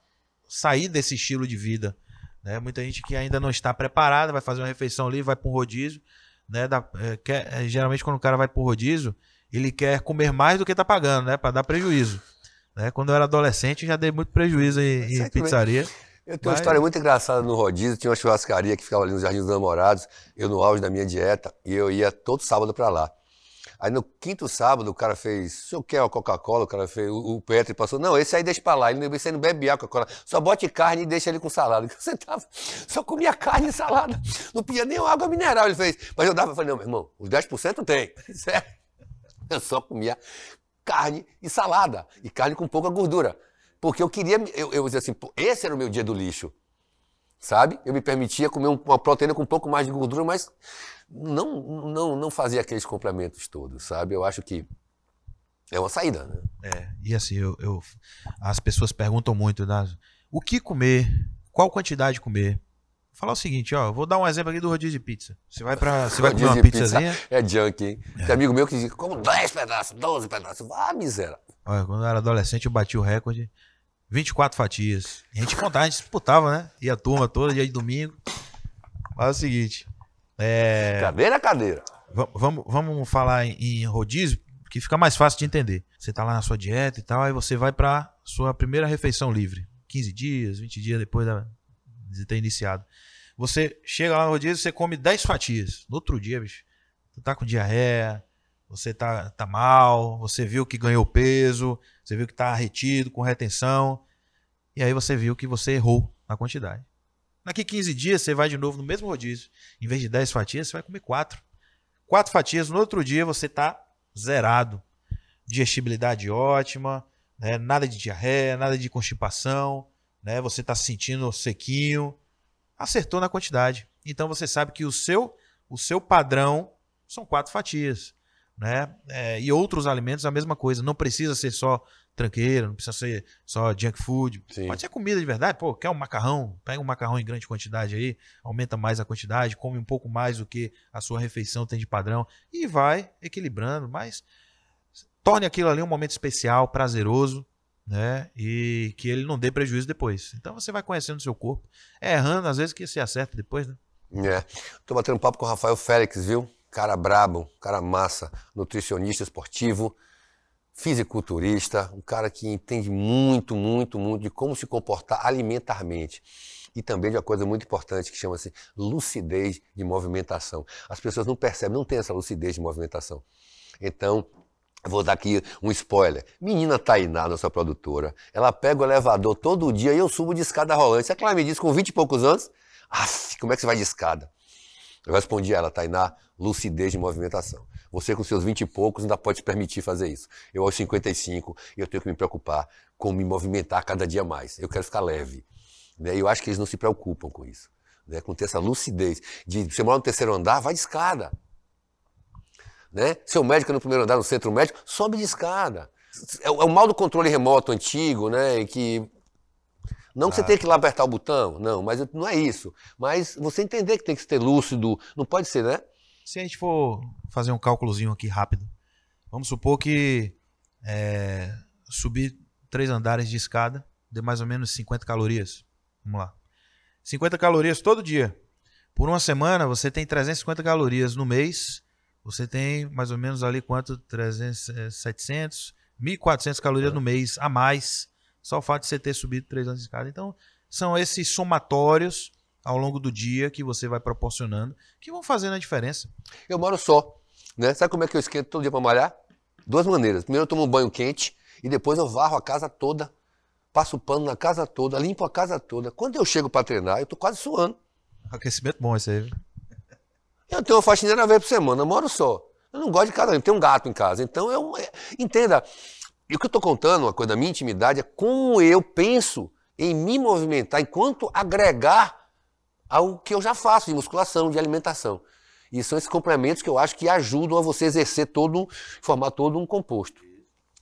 sair desse estilo de vida. Né? Muita gente que ainda não está preparada, vai fazer uma refeição ali, vai para um rodízio. Né? Dá- é, quer- é, geralmente, quando o cara vai para o rodízio, ele quer comer mais do que está pagando, né? para dar prejuízo. Né? Quando eu era adolescente, já dei muito prejuízo em, em bem. Eu tenho uma história muito engraçada no rodízio. Tinha uma churrascaria que ficava ali nos Jardins dos Namorados, eu no auge da minha dieta, e eu ia todo sábado pra lá. Aí no quinto sábado o cara fez, o senhor quer uma Coca-Cola? O cara fez, o, o Petri passou, não, esse aí deixa pra lá, ele não, esse aí não bebe água, Coca-Cola, só bote carne e deixa ele com salada. [laughs] Eu sentava, só comia carne e salada, não pedia nem água mineral, ele fez. Mas eu dava, eu falei, não, meu irmão, os 10% tem, [laughs] sério. Eu só comia carne e salada, e carne com pouca gordura. Porque eu queria, eu, eu dizia assim, esse era o meu dia do lixo sabe? Eu me permitia comer um- uma proteína com um pouco mais de gordura, mas não, não, não fazia aqueles complementos todos, sabe? Eu acho que é uma saída, né? É, e assim, eu, eu- as pessoas perguntam muito, né? o que comer, qual quantidade comer. Falar o seguinte, ó, vou dar um exemplo aqui do rodízio de pizza. Você vai para, você vai comer uma de pizza pizzazinha. É junk, hein? Tem amigo meu que diz, como 10 pedaços, 12 pedaços. Ah, miséria. Olha, quando eu era adolescente, eu bati o recorde. 24 fatias. E a gente contava, a gente disputava, né? E a turma toda, dia de domingo. Mas é o seguinte. É, Cadeira, cadeira. va- vamos, vamos falar em, rodízio, que fica mais fácil de entender. Você tá lá na sua dieta e tal, aí você vai pra sua primeira refeição livre. 15 dias, 20 dias depois da- de ter iniciado. Você chega lá no rodízio, você come 10 fatias. No outro dia, bicho, tu tá com diarreia, você tá, tá mal, você viu que ganhou peso, você viu que tá retido, com retenção, e aí você viu que você errou na quantidade. Daqui 15 dias, você vai de novo no mesmo rodízio. Em vez de 10 fatias, você vai comer 4. Quatro fatias, no outro dia você tá zerado. Digestibilidade ótima, né? nada de diarreia, nada de constipação, né? você tá se sentindo sequinho. Acertou na quantidade. Então você sabe que o seu, o seu padrão são quatro fatias. Né? É, e outros alimentos a mesma coisa. Não precisa ser só tranqueira, não precisa ser só junk food. Sim. Pode ser comida de verdade. Pô, quer um macarrão? Pega um macarrão em grande quantidade aí, aumenta mais a quantidade, come um pouco mais do que a sua refeição tem de padrão e vai equilibrando, mas torne aquilo ali um momento especial, prazeroso, né? E que ele não dê prejuízo depois. Então você vai conhecendo o seu corpo, é errando às vezes que você acerta depois, né? É. Tô batendo papo com o Rafael Félix, viu? Cara brabo, cara massa, nutricionista esportivo. fisiculturista, um cara que entende muito, muito, muito de como se comportar alimentarmente. E também de uma coisa muito importante que chama-se lucidez de movimentação. As pessoas não percebem, não têm essa lucidez de movimentação. Então, Vou dar aqui um spoiler. Menina Tainá, nossa produtora, ela pega o elevador todo dia e eu subo de escada rolante. Sabe que ela me disse com 20 e poucos anos? Aff, como é que você vai de escada? Eu respondi a ela, Tainá, lucidez de movimentação. Você com seus 20 e poucos ainda pode se permitir fazer isso. Eu aos 55 eu tenho que me preocupar com me movimentar cada dia mais. Eu quero ficar leve. Né? Eu acho que eles não se preocupam com isso. Né? Com ter essa lucidez de você morar no terceiro andar, vai de escada. Né? Seu médico no primeiro andar no centro médico, sobe de escada. É, o é mal do controle remoto antigo, né? Que não que você tenha que ir lá apertar o botão, não, mas não é isso. Mas você entender que tem que ser lúcido, não pode ser, né? Se a gente for fazer um cálculozinho aqui rápido, vamos supor que é, subir três andares de escada dê mais ou menos 50 calorias. Vamos lá. 50 calorias todo dia. Por uma semana você tem 350 calorias no mês você tem mais ou menos ali quanto? 300, 700, 1.400 calorias é. no mês a mais, só o fato de você ter subido 3 anos de escada. Então, são esses somatórios ao longo do dia que você vai proporcionando que vão fazendo a diferença. Eu moro só, né? Sabe como é que eu esquento todo dia para malhar? Duas maneiras. Primeiro eu tomo um banho quente e depois eu varro a casa toda, passo pano na casa toda, limpo a casa toda. Quando eu chego para treinar, eu tô quase suando. Aquecimento bom esse aí. Eu tenho uma faxineira uma vez por semana, eu moro só. Eu não gosto de casa, eu tenho um gato em casa. Então, eu, é, entenda, e o que eu estou contando, uma coisa da minha intimidade, é como eu penso em me movimentar enquanto agregar ao que eu já faço de musculação, de alimentação. E são esses complementos que eu acho que ajudam a você exercer todo, formar todo um composto.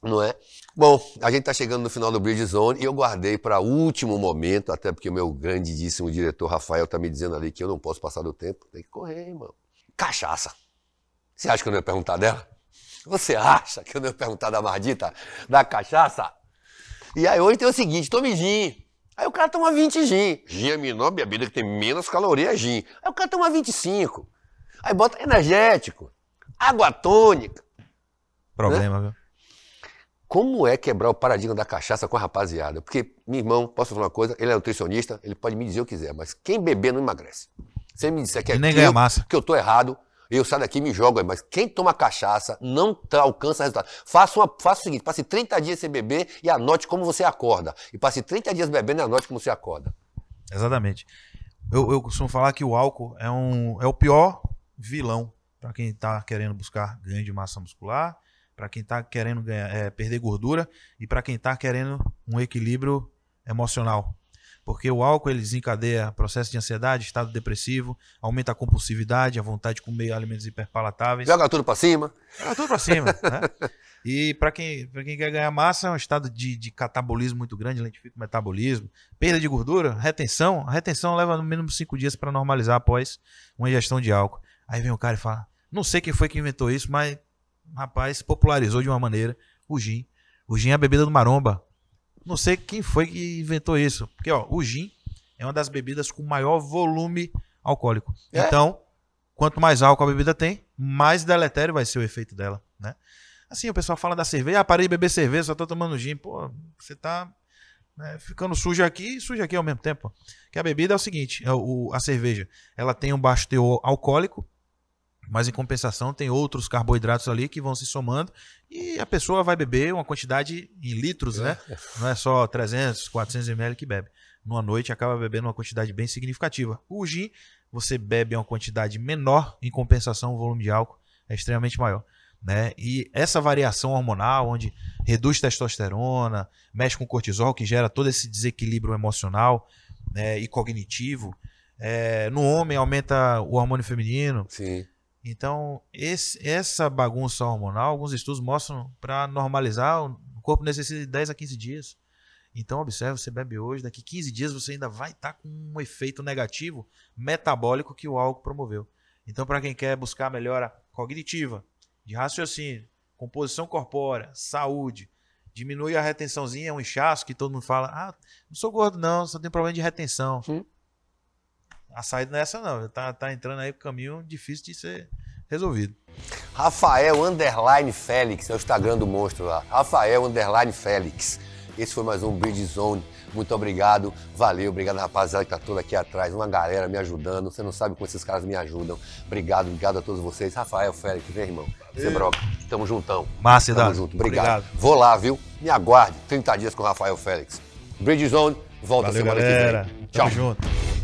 Não é? Bom, a gente está chegando no final do Bridge Zone e eu guardei para último momento, até porque o meu grandíssimo diretor Rafael está me dizendo ali que eu não posso passar do tempo. Tem que correr, irmão. Cachaça. Você acha que eu não ia perguntar dela? Você acha que eu não ia perguntar da mardita, da cachaça? E aí hoje tem o seguinte, tome gin. Aí o cara toma 20 gin. Gin é a menor bebida que tem menos calorias, gin. Aí o cara toma 25. Aí bota energético, água tônica. Problema, né? viu? Como é quebrar o paradigma da cachaça com a rapaziada? Porque, meu irmão, posso falar uma coisa? Ele é nutricionista, ele pode me dizer o que quiser, mas quem beber não emagrece. Se ele me disser que, é nem ganha eu, massa. que eu tô errado, eu saio daqui e me jogo, mas quem toma cachaça não alcança resultado. Faça, uma, faça o seguinte, passe 30 dias sem beber e anote como você acorda. E passe 30 dias bebendo e anote como você acorda. Exatamente. Eu, eu costumo falar que o álcool é, um, é o pior vilão para quem está querendo buscar ganho de massa muscular, para quem está querendo ganhar, é, perder gordura e para quem está querendo um equilíbrio emocional. Porque o álcool ele desencadeia processo de ansiedade, estado depressivo, aumenta a compulsividade, a vontade de comer alimentos hiperpalatáveis. Joga tudo para cima. Joga tudo para cima. né? E para quem, quem quer ganhar massa, é um estado de, de catabolismo muito grande, lentifica o metabolismo, perda de gordura, retenção. A retenção leva no mínimo cinco dias para normalizar após uma ingestão de álcool. Aí vem o cara e fala: Não sei quem foi que inventou isso, mas rapaz, popularizou de uma maneira o gin. O gin é a bebida do maromba. Não sei quem foi que inventou isso. Porque, ó, o gin é uma das bebidas com maior volume alcoólico. É? Então, quanto mais álcool a bebida tem, mais deletério vai ser o efeito dela, né? Assim, o pessoal fala da cerveja, ah, parei de beber cerveja, só tô tomando gin. Pô, você tá né, ficando sujo aqui e sujo aqui ao mesmo tempo. Que a bebida é o seguinte, é o, a cerveja, ela tem um baixo teor alcoólico, mas em compensação tem outros carboidratos ali que vão se somando e a pessoa vai beber uma quantidade em litros, né? É. Não é só 300, 400 ml que bebe. Numa noite acaba bebendo uma quantidade bem significativa. O gin, você bebe uma quantidade menor, em compensação o volume de álcool é extremamente maior. Né? E essa variação hormonal, onde reduz testosterona, mexe com cortisol, que gera todo esse desequilíbrio emocional né, e cognitivo. É, no homem aumenta o hormônio feminino. Sim. Então, esse, essa bagunça hormonal, alguns estudos mostram para normalizar, o corpo necessita de 10 a 15 dias. Então, observe, você bebe hoje, daqui 15 dias você ainda vai estar tá com um efeito negativo metabólico que o álcool promoveu. Então, para quem quer buscar melhora cognitiva, de raciocínio, composição corpórea, saúde, diminui a retençãozinha, um inchaço que todo mundo fala, ah, não sou gordo não, só tenho problema de retenção. Hum. A saída não é essa não, tá, tá entrando aí pro caminho difícil de ser resolvido. Rafael Underline Félix, é o Instagram do monstro lá. Rafael Underline Félix. Esse foi mais um Bridge Zone. Muito obrigado, valeu, obrigado rapaziada que tá toda aqui atrás, uma galera me ajudando. Você não sabe como esses caras me ajudam. Obrigado, obrigado a todos vocês. Rafael Félix, vem irmão. Você broca. Tamo juntão. Márcia, Tamo junto, obrigado. Obrigado. Vou lá, viu? Me aguarde. 30 dias com o Rafael Félix. Bridge Zone, volta Valeu, semana galera. que vem. Tchau. Tamo junto.